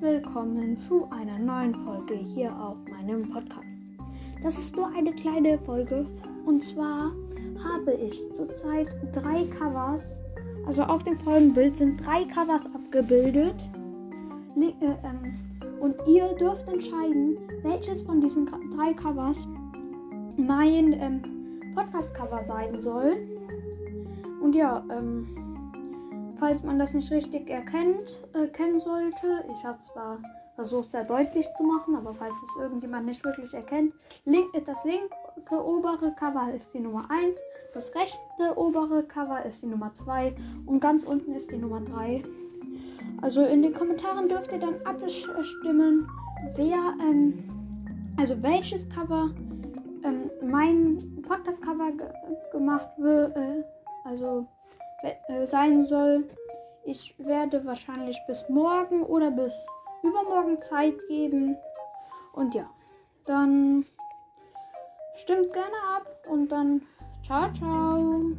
willkommen zu einer neuen Folge hier auf meinem Podcast. Das ist nur eine kleine Folge und zwar habe ich zurzeit drei Covers. Also auf dem Folgenbild sind drei Covers abgebildet. Äh, ähm, und ihr dürft entscheiden, welches von diesen drei Covers mein ähm, Podcast-Cover sein soll. Und ja, ähm, falls man das nicht richtig erkennt, erkennen äh, sollte, ich habe zwar versucht sehr deutlich zu machen, aber falls es irgendjemand nicht wirklich erkennt, link, das linke obere Cover ist die Nummer 1, das rechte obere Cover ist die Nummer 2 und ganz unten ist die Nummer 3. Also in den Kommentaren dürft ihr dann abstimmen, wer, ähm, also welches Cover ähm, mein Podcast-Cover gemacht wird, äh, also äh, sein soll. Ich werde wahrscheinlich bis morgen oder bis übermorgen Zeit geben. Und ja, dann stimmt gerne ab und dann ciao, ciao.